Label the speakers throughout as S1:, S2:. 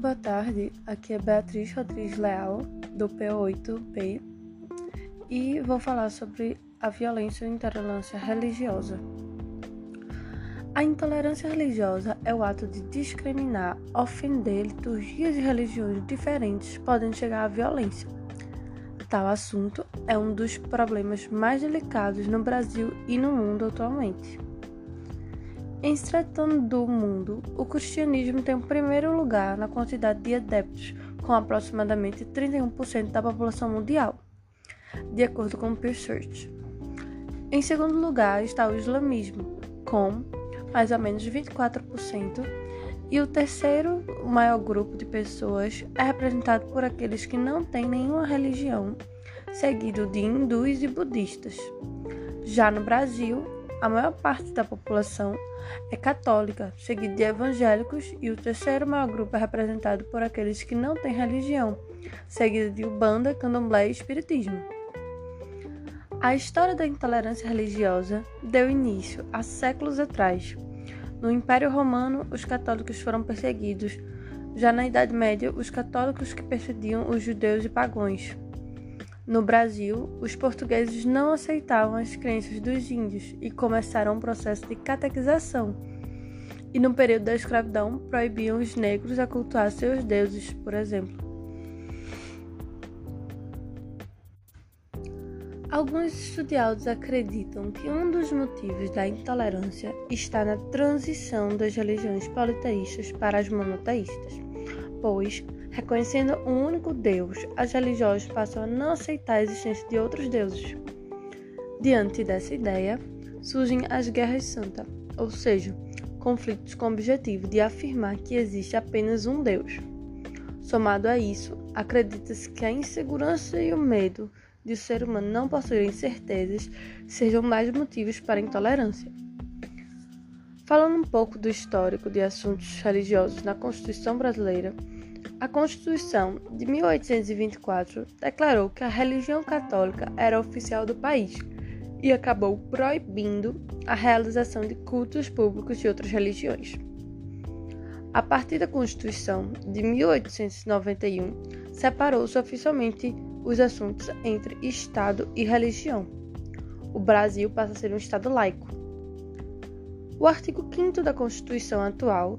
S1: Boa tarde, aqui é Beatriz Rodrigues Leal, do P8P, e vou falar sobre a violência e intolerância religiosa. A intolerância religiosa é o ato de discriminar, ofender liturgias e religiões diferentes podem chegar à violência. Tal assunto é um dos problemas mais delicados no Brasil e no mundo atualmente. Em se tratando do mundo, o cristianismo tem o primeiro lugar na quantidade de adeptos, com aproximadamente 31% da população mundial, de acordo com Pew Research. Em segundo lugar está o islamismo, com mais ou menos 24%, e o terceiro maior grupo de pessoas é representado por aqueles que não têm nenhuma religião, seguido de hindus e budistas. Já no Brasil, a maior parte da população é católica, seguido de evangélicos, e o terceiro maior grupo é representado por aqueles que não têm religião, seguido de Ubanda, Candomblé e Espiritismo. A história da intolerância religiosa deu início há séculos atrás. No Império Romano, os católicos foram perseguidos. Já na Idade Média, os católicos que perseguiam os judeus e pagãos. No Brasil, os portugueses não aceitavam as crenças dos índios e começaram um processo de catequização. E no período da escravidão, proibiam os negros a cultuar seus deuses, por exemplo. Alguns estudiosos acreditam que um dos motivos da intolerância está na transição das religiões politeístas para as monoteístas, pois Reconhecendo um único Deus, as religiões passam a não aceitar a existência de outros deuses. Diante dessa ideia, surgem as guerras santas, ou seja, conflitos com o objetivo de afirmar que existe apenas um Deus. Somado a isso, acredita-se que a insegurança e o medo de o ser humano não possuir certezas sejam mais motivos para a intolerância. Falando um pouco do histórico de assuntos religiosos na Constituição brasileira, a Constituição de 1824 declarou que a religião católica era oficial do país e acabou proibindo a realização de cultos públicos de outras religiões. A partir da Constituição de 1891, separou-se oficialmente os assuntos entre Estado e religião. O Brasil passa a ser um Estado laico. O artigo 5 da Constituição atual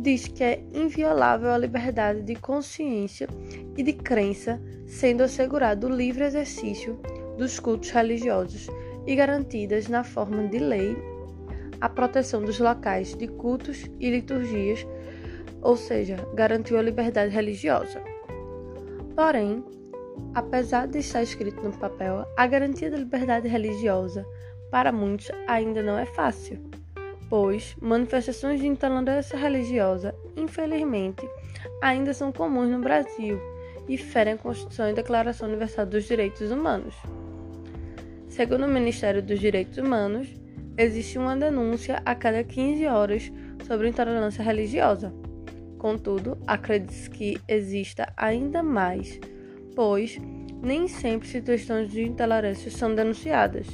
S1: diz que é inviolável a liberdade de consciência e de crença, sendo assegurado o livre exercício dos cultos religiosos e garantidas na forma de lei a proteção dos locais de cultos e liturgias, ou seja, garantiu a liberdade religiosa. Porém, apesar de estar escrito no papel, a garantia da liberdade religiosa para muitos ainda não é fácil pois manifestações de intolerância religiosa, infelizmente, ainda são comuns no Brasil e ferem a Constituição e a Declaração Universal dos Direitos Humanos. Segundo o Ministério dos Direitos Humanos, existe uma denúncia a cada 15 horas sobre intolerância religiosa. Contudo, acredita-se que exista ainda mais, pois nem sempre situações de intolerância são denunciadas.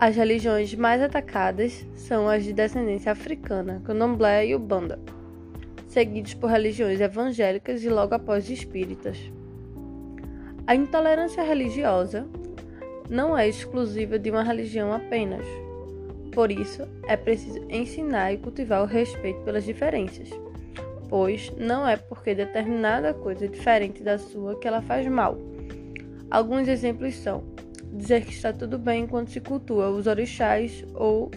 S1: As religiões mais atacadas são as de descendência africana, candomblé e ubanda, seguidos por religiões evangélicas e logo após espíritas. A intolerância religiosa não é exclusiva de uma religião apenas. Por isso, é preciso ensinar e cultivar o respeito pelas diferenças, pois não é porque determinada coisa é diferente da sua que ela faz mal. Alguns exemplos são dizer que está tudo bem enquanto se cultua os orixás ou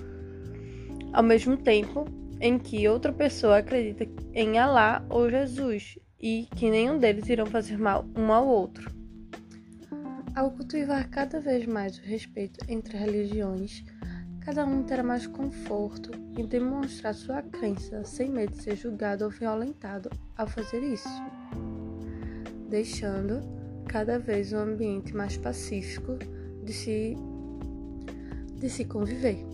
S1: ao mesmo tempo em que outra pessoa acredita em Alá ou Jesus e que nenhum deles irão fazer mal um ao outro. Ao cultivar cada vez mais o respeito entre religiões, cada um terá mais conforto em demonstrar sua crença sem medo de ser julgado ou violentado ao fazer isso, deixando cada vez um ambiente mais pacífico de se, de se conviver.